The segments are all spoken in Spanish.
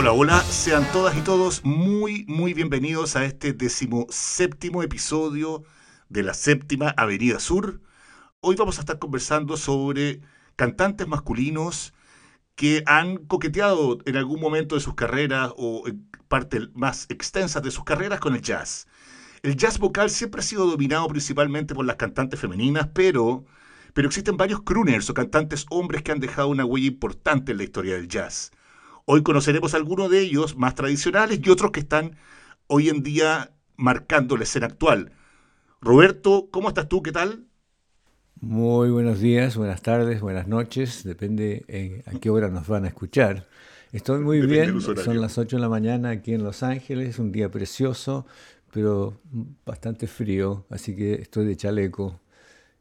Hola, hola, sean todas y todos muy, muy bienvenidos a este decimoséptimo episodio de la séptima Avenida Sur. Hoy vamos a estar conversando sobre cantantes masculinos que han coqueteado en algún momento de sus carreras o en parte más extensas de sus carreras con el jazz. El jazz vocal siempre ha sido dominado principalmente por las cantantes femeninas, pero, pero existen varios crooners o cantantes hombres que han dejado una huella importante en la historia del jazz. Hoy conoceremos algunos de ellos más tradicionales y otros que están hoy en día marcando la escena actual. Roberto, ¿cómo estás tú? ¿Qué tal? Muy buenos días, buenas tardes, buenas noches, depende en, a qué hora nos van a escuchar. Estoy muy bien, son las 8 de la mañana aquí en Los Ángeles, un día precioso, pero bastante frío, así que estoy de chaleco.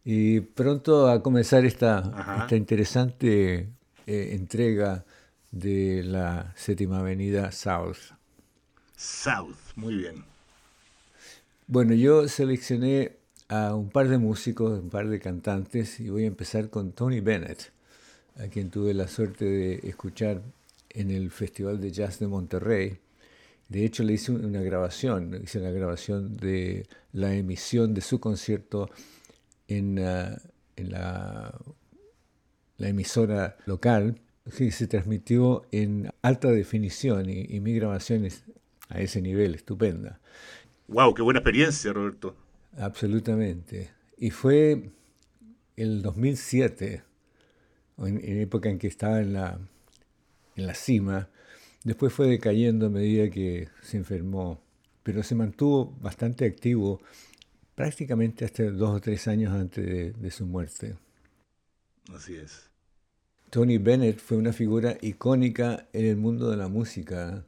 Y pronto a comenzar esta, esta interesante eh, entrega de la séptima avenida South. South, muy bien. Bueno, yo seleccioné a un par de músicos, un par de cantantes, y voy a empezar con Tony Bennett, a quien tuve la suerte de escuchar en el Festival de Jazz de Monterrey. De hecho, le hice una grabación, hice una grabación de la emisión de su concierto en, uh, en la, la emisora local Sí, se transmitió en alta definición y, mi grabación es a ese nivel, estupenda. ¡Wow! ¡Qué buena experiencia, Roberto! Absolutamente. Y fue el 2007, en, en época en que estaba en la, en la cima. Después fue decayendo a medida que se enfermó, pero se mantuvo bastante activo prácticamente hasta dos o tres años antes de su muerte. Así es. Tony Bennett fue una figura icónica en el mundo de la música,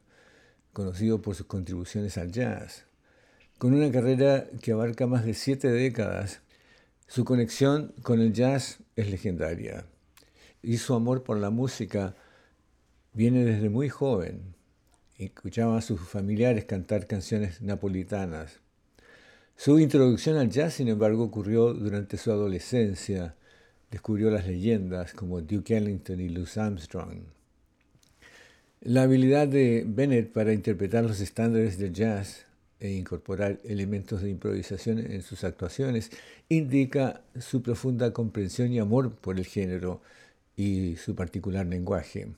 conocido por sus contribuciones al jazz. Con una carrera que abarca más de siete décadas, su conexión con el jazz es legendaria y su amor por la música viene desde muy joven. Escuchaba a sus familiares cantar canciones napolitanas. Su introducción al jazz, sin embargo, ocurrió durante su adolescencia, descubrió las leyendas como Duke Ellington y Louis Armstrong. La habilidad de Bennett para interpretar los estándares del jazz e incorporar elementos de improvisación en sus actuaciones indica su profunda comprensión y amor por el género y su particular lenguaje.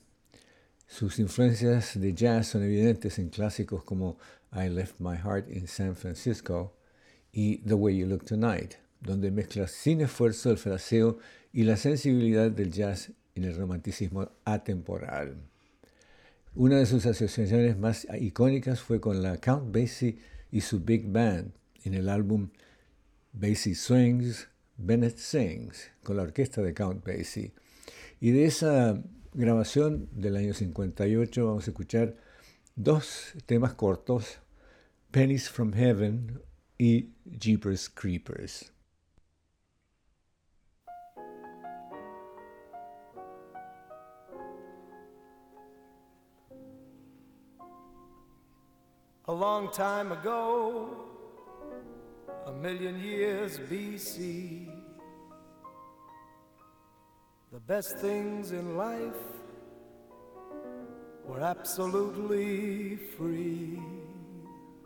Sus influencias de jazz son evidentes en clásicos como I Left My Heart in San Francisco y The Way You Look Tonight, donde mezcla sin esfuerzo el fraseo y la sensibilidad del jazz en el romanticismo atemporal. Una de sus asociaciones más icónicas fue con la Count Basie y su Big Band en el álbum Basie Swings, Bennett Sings, con la orquesta de Count Basie. Y de esa grabación del año 58 vamos a escuchar dos temas cortos, Pennies from Heaven y Jeepers Creepers. A long time ago, a million years BC. The best things in life were absolutely free.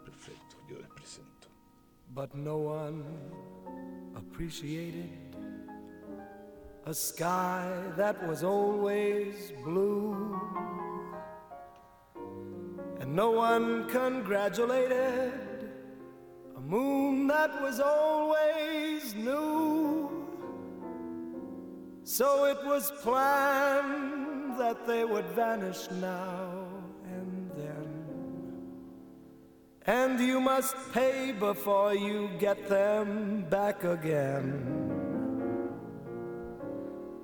Perfecto, yo les presento. But no one appreciated a sky that was always blue and no one congratulated a moon that was always new. So it was planned that they would vanish now and then. And you must pay before you get them back again.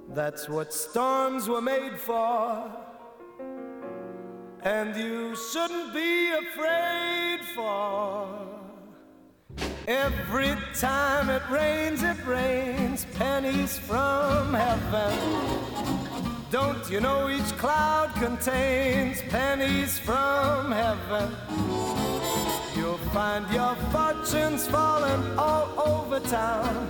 That's what storms were made for and you shouldn't be afraid for. Every time it rains, it rains pennies from heaven. Don't you know each cloud contains pennies from heaven? You'll find your fortunes falling all over town.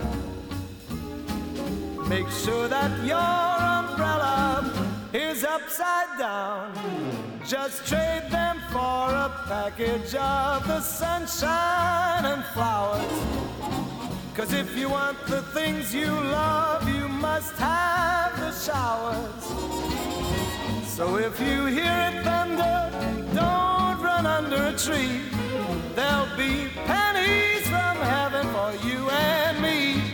Make sure that your umbrella is upside down. Just trade them for a package of the sunshine and flowers. Cause if you want the things you love, you must have the showers. So if you hear it thunder, don't run under a tree. There'll be pennies from heaven for you and me.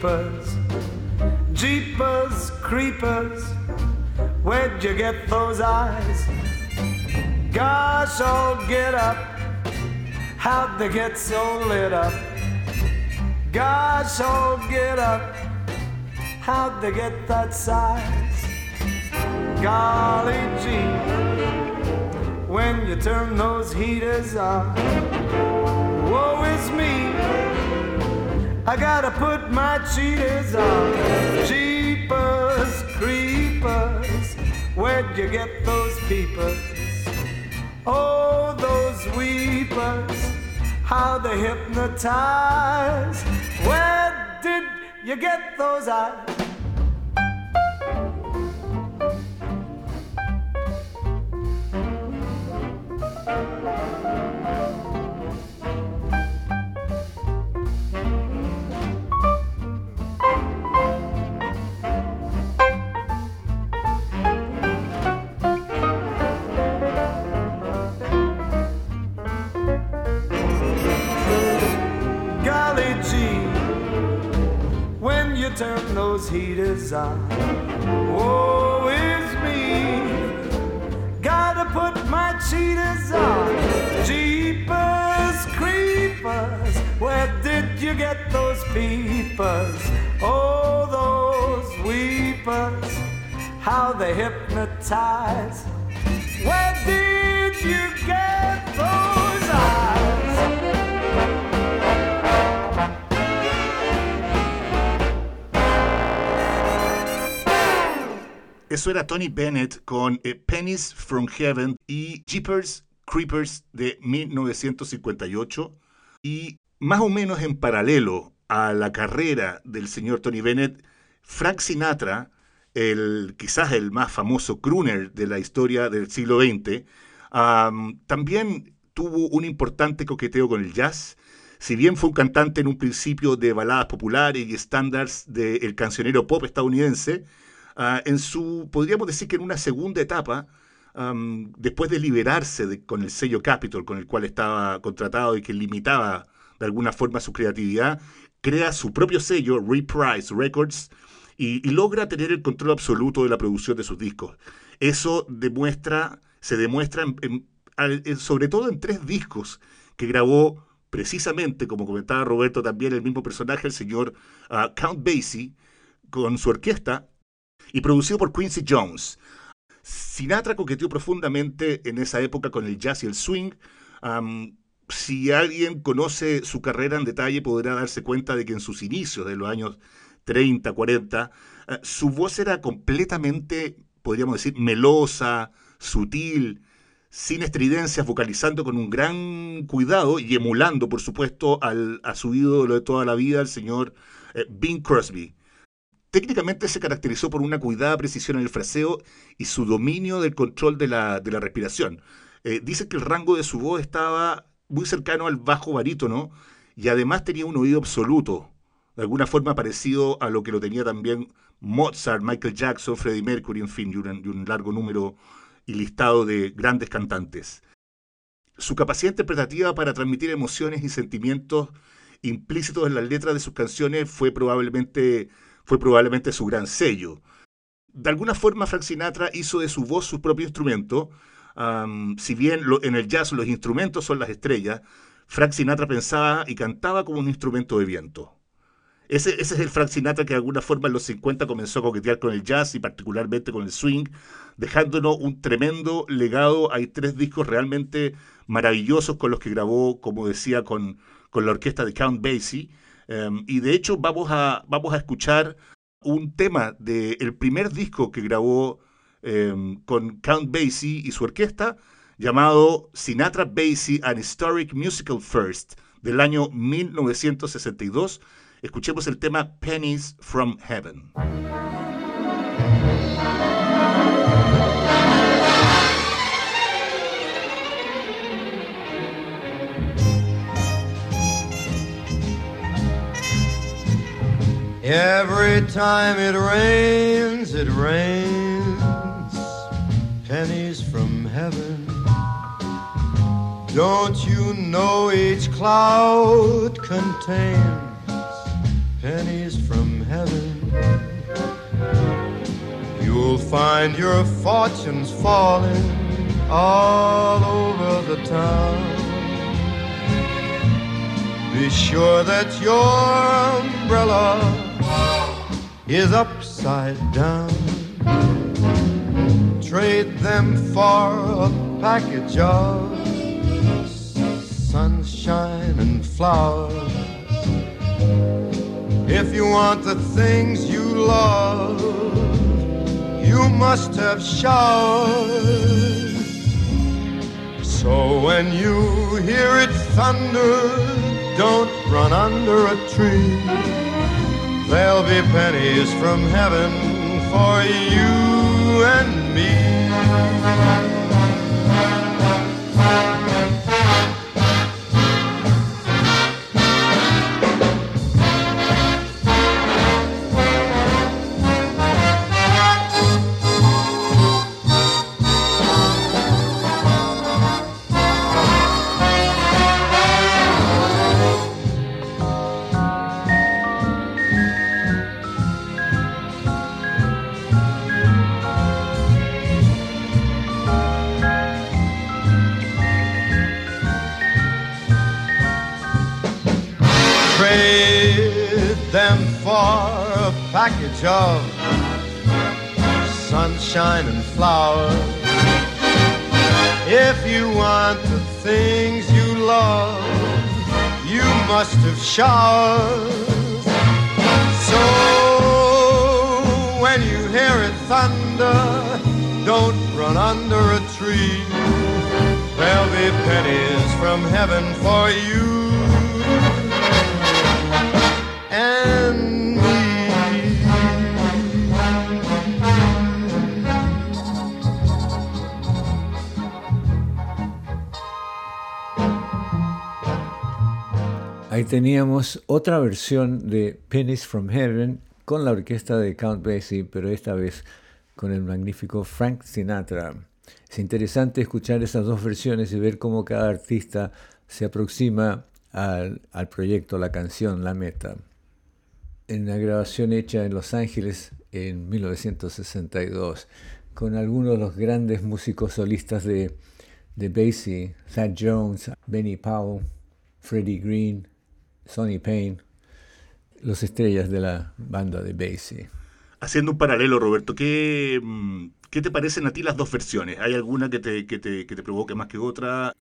Those peepers? Jeepers, creepers, where'd you get those eyes? Gosh, oh, get up, how'd they get so lit up? Gosh, oh, get up, how'd they get that size? Golly gee when you turn those heaters on. Woe is me, I gotta put my cheaters on. Jeepers, creepers, where'd you get those peepers? Oh, those weepers, how they hypnotize. Where did you get those eyes? Heaters on, woe is me. Gotta put my cheaters on. Jeepers, creepers, where did you get those peepers? Oh, those weepers, how they hypnotize. Eso era Tony Bennett con eh, Pennies from Heaven y Jeepers Creepers de 1958. Y más o menos en paralelo a la carrera del señor Tony Bennett, Frank Sinatra, el, quizás el más famoso crooner de la historia del siglo XX, am, también tuvo un importante coqueteo con el jazz. Si bien fue un cantante en un principio de baladas populares y estándares del cancionero pop estadounidense, Ah, en su, podríamos decir que en una segunda etapa, después de liberarse con el sello Capitol, con el cual estaba contratado y que limitaba de alguna forma su creatividad, crea su propio sello, Reprise Records, y, logra tener el control absoluto de la producción de sus discos. Eso demuestra, se demuestra sobre todo en tres discos que grabó precisamente, como comentaba Roberto, también el mismo personaje, el señor ah, Count Basie, con su orquesta, y producido por Quincy Jones. Sinatra coqueteó profundamente en esa época con el jazz y el swing. Si alguien conoce su carrera en detalle, podrá darse cuenta de que en sus inicios de los años 30, 40, eh, su voz era completamente, podríamos decir, melosa, sutil, sin estridencias, vocalizando con un gran cuidado y emulando, por supuesto, al, a su ídolo de toda la vida, el señor eh, Bing Crosby. Técnicamente se caracterizó por una cuidada precisión en el fraseo y su dominio del control de la, de la respiración. Eh, dicen que el rango de su voz estaba muy cercano al bajo barítono y además tenía un oído absoluto, de alguna forma parecido a lo que lo tenía también Mozart, Michael Jackson, Freddie Mercury, en fin, y un largo número y listado de grandes cantantes. Su capacidad interpretativa para transmitir emociones y sentimientos implícitos en las letras de sus canciones fue probablemente, fue probablemente su gran sello. De alguna forma, Frank Sinatra hizo de su voz su propio instrumento. si bien en el jazz los instrumentos son las estrellas, Frank Sinatra pensaba y cantaba como un instrumento de viento. Ese, es el Frank Sinatra que de alguna forma en los 50 comenzó a coquetear con el jazz y particularmente con el swing, dejándonos un tremendo legado. Hay tres discos realmente maravillosos con los que grabó, como decía, con, con la orquesta de Count Basie. Em, y de hecho vamos a, vamos a escuchar un tema del primer disco que grabó em, con Count Basie y su orquesta, llamado Sinatra Basie An Historic Musical First, del año 1962 Escuchemos el tema Pennies from Heaven. Every time it rains, it rains pennies from heaven. Don't you know each cloud contains pennies from heaven. You'll find your fortunes falling all over the town. Be sure that your umbrella is upside down. Trade them for a package of sunshine and flowers if you want the things you love, you must have showers. So when you hear it thunder, don't run under a tree. There'll be pennies from heaven for you and me. Package of sunshine and flowers. If you want the things you love, you must have showers. So when you hear it thunder, don't run under a tree. There'll be pennies from heaven for you. Ahí teníamos otra versión de Pennies from Heaven con la orquesta de Count Basie, pero esta vez con el magnífico Frank Sinatra. Es interesante escuchar esas dos versiones y ver cómo cada artista se aproxima al, proyecto, la canción, la meta. En una grabación hecha en Los Ángeles en 1962, con algunos de los grandes músicos solistas de, de Basie, Thad Jones, Benny Powell, Freddie Green, Sonny Payne, los estrellas de la banda de Basie. Haciendo un paralelo, Roberto, ¿qué, mm, ¿qué te parecen a ti las dos versiones? ¿Hay alguna que te, que te, que te provoque más que otra?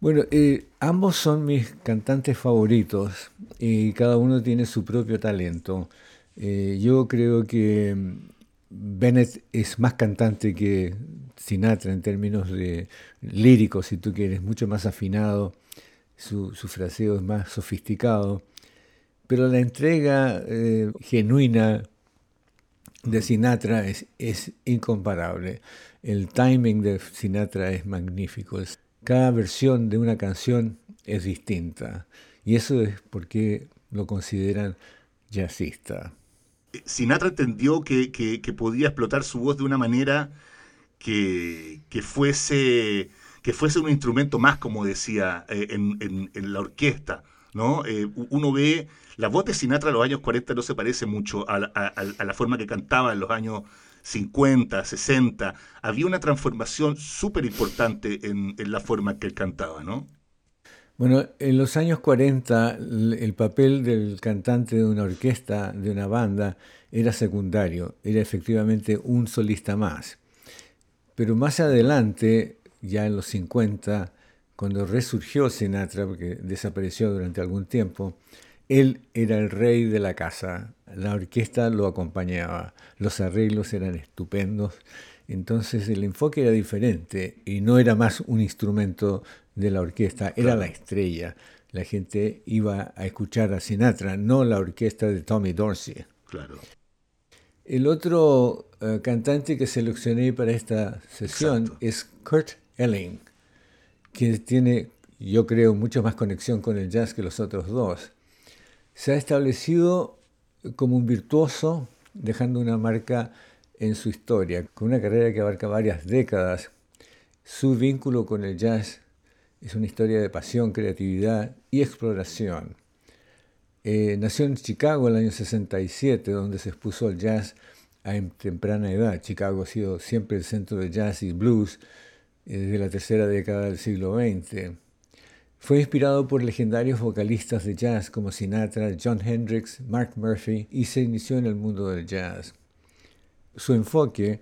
Bueno, eh, ambos son mis cantantes favoritos y cada uno tiene su propio talento. Eh, yo creo que mm, Bennett es más cantante que Sinatra en términos de líricos, si tú quieres, mucho más afinado su, fraseo es más sofisticado, pero la entrega eh, genuina de Sinatra es, es, incomparable. El timing de Sinatra es magnífico. Cada versión de una canción es distinta y eso es porque lo consideran jazzista. Sinatra entendió que, podía explotar su voz de una manera que, que fuese que fuese un instrumento más, como decía, eh, en, la orquesta, ¿no? Eh, uno ve, la voz de Sinatra en los años 40 no se parece mucho a, la forma que cantaba en los años 50, 60. Había una transformación súper importante en, en la forma que él cantaba, ¿no? Bueno, en los años 40 el papel del cantante de una orquesta, de una banda, era secundario, era efectivamente un solista más. Pero más adelante, ya en los 50, cuando resurgió Sinatra, porque desapareció durante algún tiempo, él era el rey de la casa, la orquesta lo acompañaba, los arreglos eran estupendos, entonces el enfoque era diferente y no era más un instrumento de la orquesta, era la estrella. La gente iba a escuchar a Sinatra, no la orquesta de Tommy Dorsey. Claro. El otro eh, cantante que seleccioné para esta sesión es Kurt Elling, que tiene, yo creo, mucha más conexión con el jazz que los otros dos. Se ha establecido como un virtuoso, dejando una marca en su historia, con una carrera que abarca varias décadas. Su vínculo con el jazz es una historia de pasión, creatividad y exploración. Eh, nació en Chicago en el año 67, donde se expuso al jazz a temprana edad. Chicago ha sido siempre el centro de jazz y blues eh, desde la tercera década del siglo XX. Fue inspirado por legendarios vocalistas de jazz como Sinatra, John Hendricks, Mark Murphy y se inició en el mundo del jazz. Su enfoque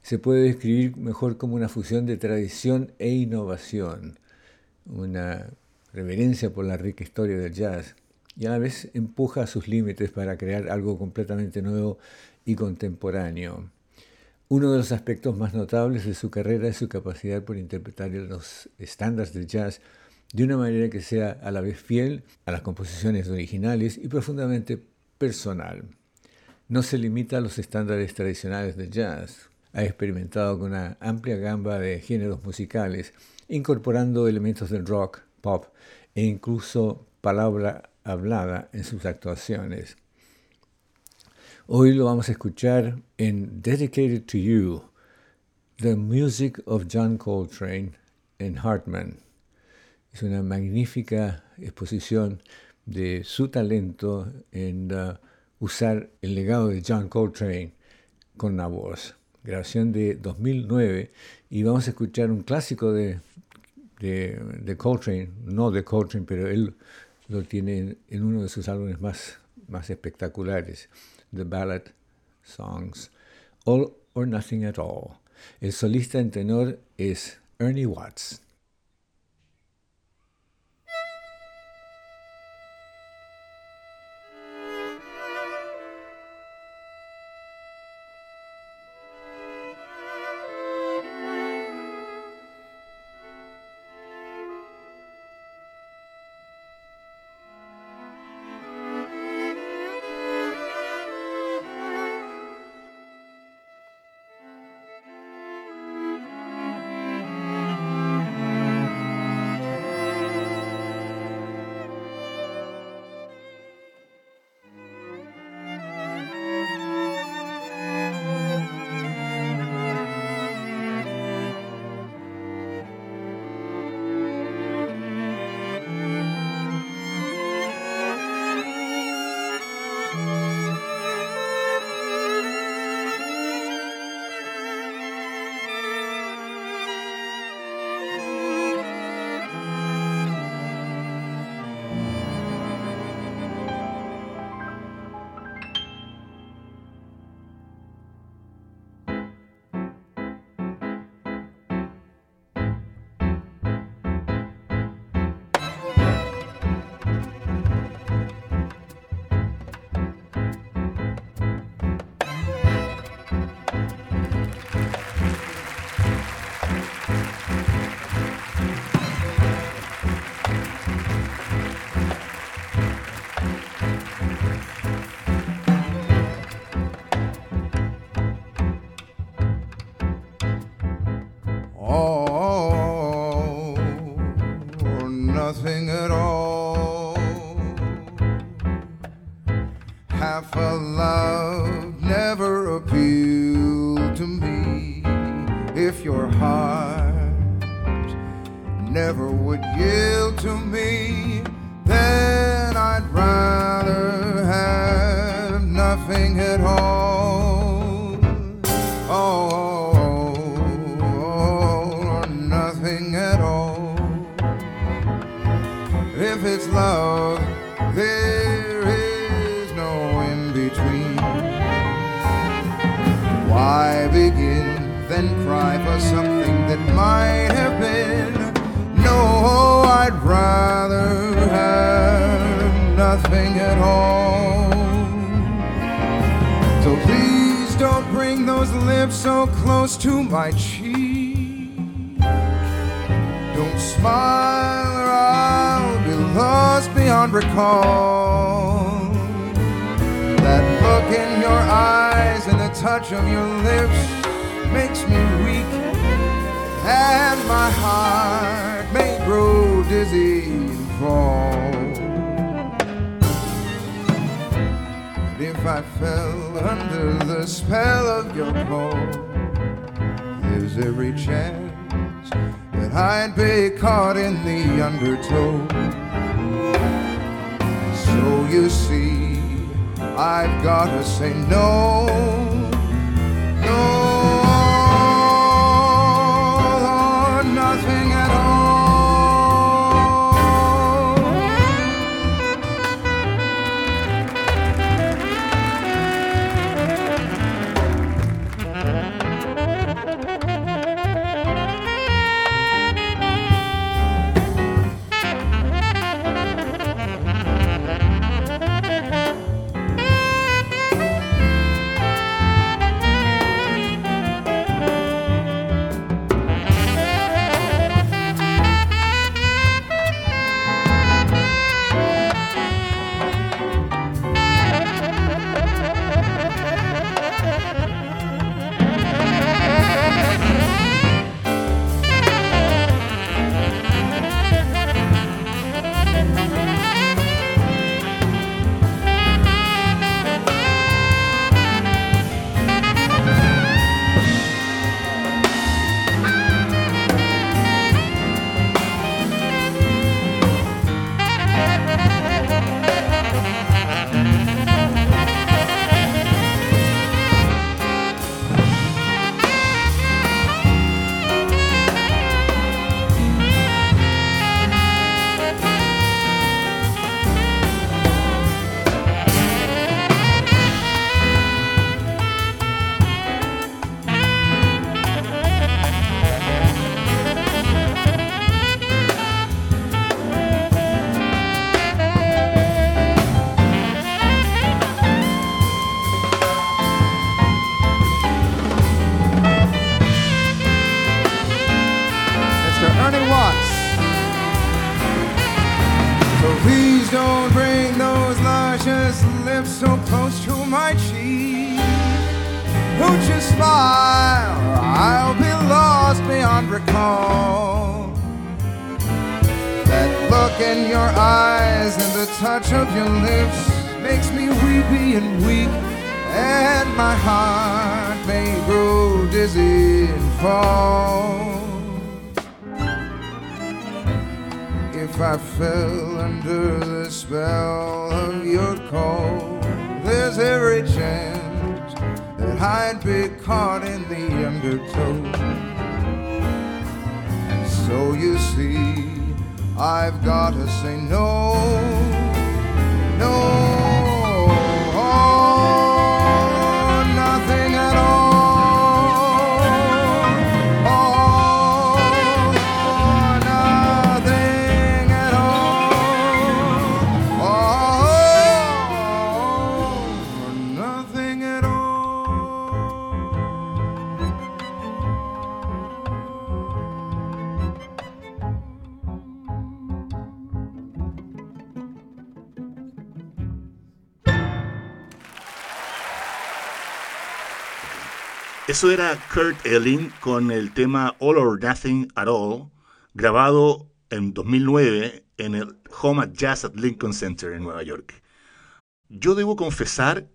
se puede describir mejor como una fusión de tradición e innovación, una reverencia por la rica historia del jazz y a la vez empuja sus límites para crear algo completamente nuevo y contemporáneo. Uno de los aspectos más notables de su carrera es su capacidad por interpretar los estándares del jazz de una manera que sea a la vez fiel a las composiciones originales y profundamente personal. No se limita a los estándares tradicionales del jazz. Ha experimentado con una amplia gama de géneros musicales, incorporando elementos del rock, pop e incluso palabra hablada en sus actuaciones. Hoy lo vamos a escuchar en Dedicated to You, The Music of John Coltrane en Hartman. Es una magnífica exposición de su talento en uh, usar el legado de John Coltrane con la voz. Grabación de 2009 y vamos a escuchar un clásico de, de, de Coltrane, no de Coltrane, pero él lo tiene en uno de sus álbumes más, más espectaculares, The Ballad Songs, All or Nothing at All. El solista en tenor es Ernie Watts. nothing at all. Half a love never appealed to me if your heart never would yield to me. Then I'd rather have nothing at all. Love, there is no in between. Why begin, then cry for something that might have been? No, I'd rather have nothing at all. So please don't bring those lips so close to my cheek. Don't smile or I'll lost beyond recall. That look in your eyes and the touch of your lips makes me weak, and my heart may grow dizzy and fall. But if I fell under the spell of your call, there's every chance that I'd be caught in the undertow. So you see, I've gotta say no, no, touch of your lips makes me weepy and weak, and my heart may grow dizzy and fall. If I fell under the spell of your call, there's every chance that I'd be caught in the undertow. And so you see, I've got to say no, no, Eso era Kurt Elling con el tema All or Nothing at All, grabado en 2009 en el Home at Jazz at Lincoln Center en Nueva York. Yo debo confesar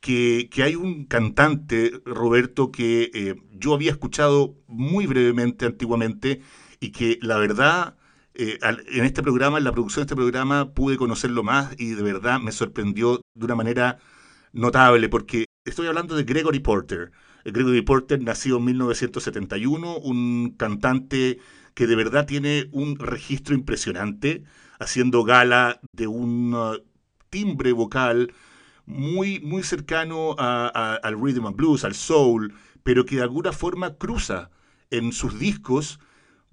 que, que hay un cantante, Roberto, que eh, yo había escuchado muy brevemente antiguamente y que la verdad eh, en este programa, en la producción de este programa, pude conocerlo más y de verdad me sorprendió de una manera notable, porque estoy hablando de Gregory Porter. Gregory Porter nació en 1971, un cantante que de verdad tiene un registro impresionante, haciendo gala de un uh, timbre vocal muy, muy cercano al rhythm and blues, al soul, pero que de alguna forma cruza en sus discos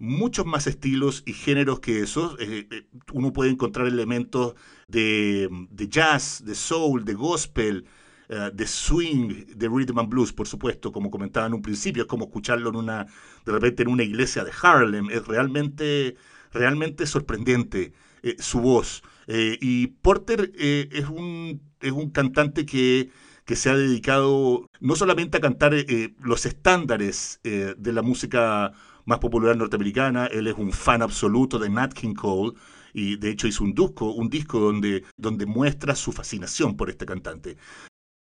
muchos más estilos y géneros que esos. Eh, eh, uno puede encontrar elementos de, jazz, de soul, de gospel, eh, de swing, de rhythm and blues, por supuesto, como comentaba en un principio. Es como escucharlo en una, de repente en una iglesia de Harlem. Es realmente, realmente sorprendente su voz. y Porter es, un, es un cantante que que se ha dedicado no solamente a cantar los estándares de la música más popular norteamericana. Él es un fan absoluto de Nat King Cole y de hecho hizo un disco, un disco donde, donde muestra su fascinación por este cantante.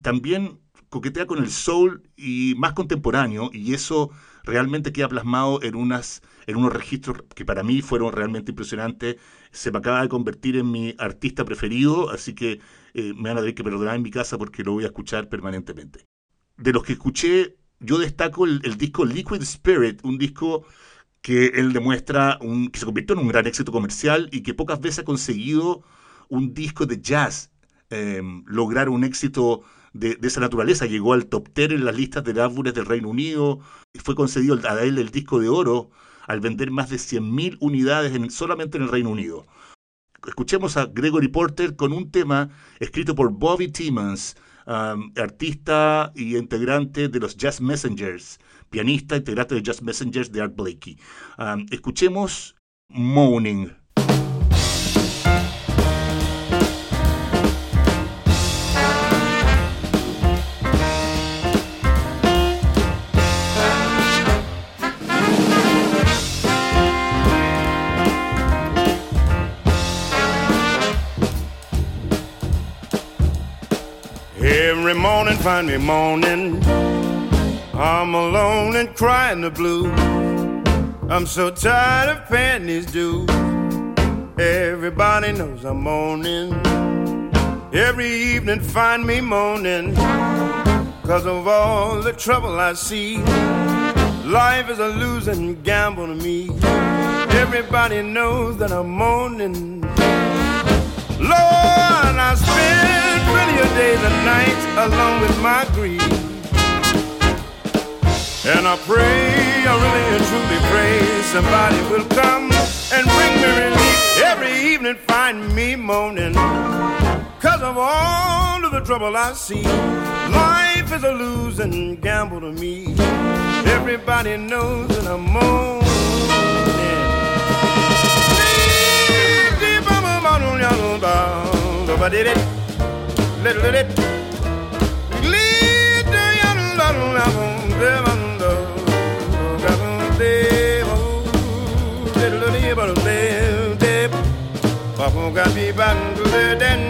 También coquetea con el soul y más contemporáneo y eso realmente queda plasmado en unas en unos registros que para mí fueron realmente impresionantes. Se me acaba de convertir en mi artista preferido, así que eh, me van a tener que perdonar en mi casa porque lo voy a escuchar permanentemente. De los que escuché yo destaco el, disco Liquid Spirit, un disco que él demuestra un, que se convirtió en un gran éxito comercial y que pocas veces ha conseguido un disco de jazz em, lograr un éxito de, esa naturaleza. Llegó al top 10 en las listas de álbumes del Reino Unido y fue concedido a él el disco de oro al vender más de 100.000 unidades en, solamente en el Reino Unido. Escuchemos a Gregory Porter con un tema escrito por Bobby Timmons, artista y integrante de los Jazz Messengers, pianista, integrante de Jazz Messengers de Art Blakey. escuchemos Moaning. Find me moaning. I'm alone and crying the blues. I'm so tired of paying these dues. Everybody knows I'm moaning. Every evening find me moaning. Cause of all the trouble I see. Life is a losing gamble to me. Everybody knows that I'm moaning. Lord, I spend plenty of days and nights alone with my grief. And I pray, I really and truly pray somebody will come and bring me relief. Every evening find me moaning cause of all of the trouble I see. Life is a losing gamble to me. Everybody knows that I'm moaning. Papa got me back to the den.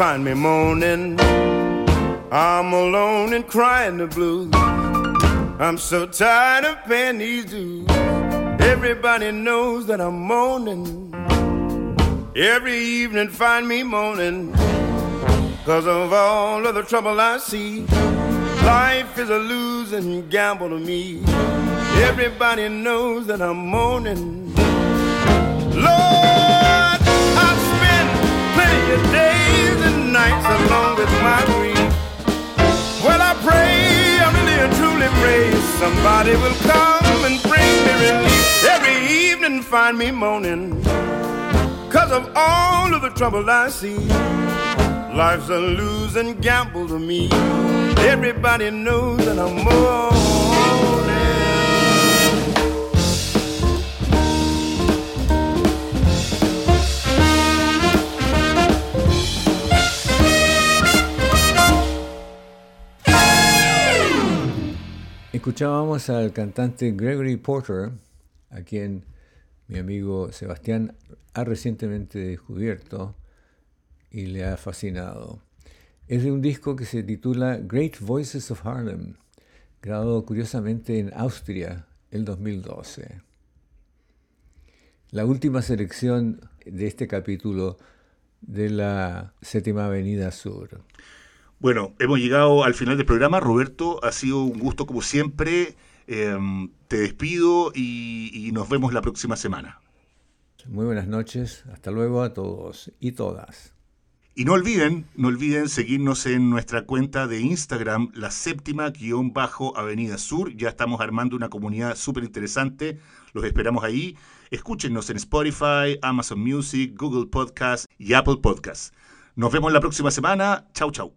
Find me moaning. I'm alone and crying the blues. I'm so tired of paying these dues. Everybody knows that I'm moaning. Every evening find me moaning. Cause of all of the trouble I see. Life is a losing gamble to me. Everybody knows that I'm moaning. Lord, I've spent plenty of days nights along with my grief. Well, I pray, I really and truly pray somebody will come and bring me relief. Every evening find me moaning. Cause of all of the trouble I see. Life's a losing gamble to me. Everybody knows that I'm moaning. Escuchábamos al cantante Gregory Porter, a quien mi amigo Sebastián ha recientemente descubierto y le ha fascinado. Es de un disco que se titula Great Voices of Harlem, grabado curiosamente en Austria el 2012. La última selección de este capítulo de la Séptima Avenida Sur. Bueno, hemos llegado al final del programa. Roberto, ha sido un gusto como siempre. Em, te despido y, y nos vemos la próxima semana. Muy buenas noches, hasta luego a todos y todas. Y no olviden, no olviden seguirnos en nuestra cuenta de Instagram, la séptima guion bajo Avenida Sur. Ya estamos armando una comunidad súper interesante. Los esperamos ahí. Escúchenos en Spotify, Amazon Music, Google Podcast y Apple Podcast. Nos vemos la próxima semana. Chau, chau.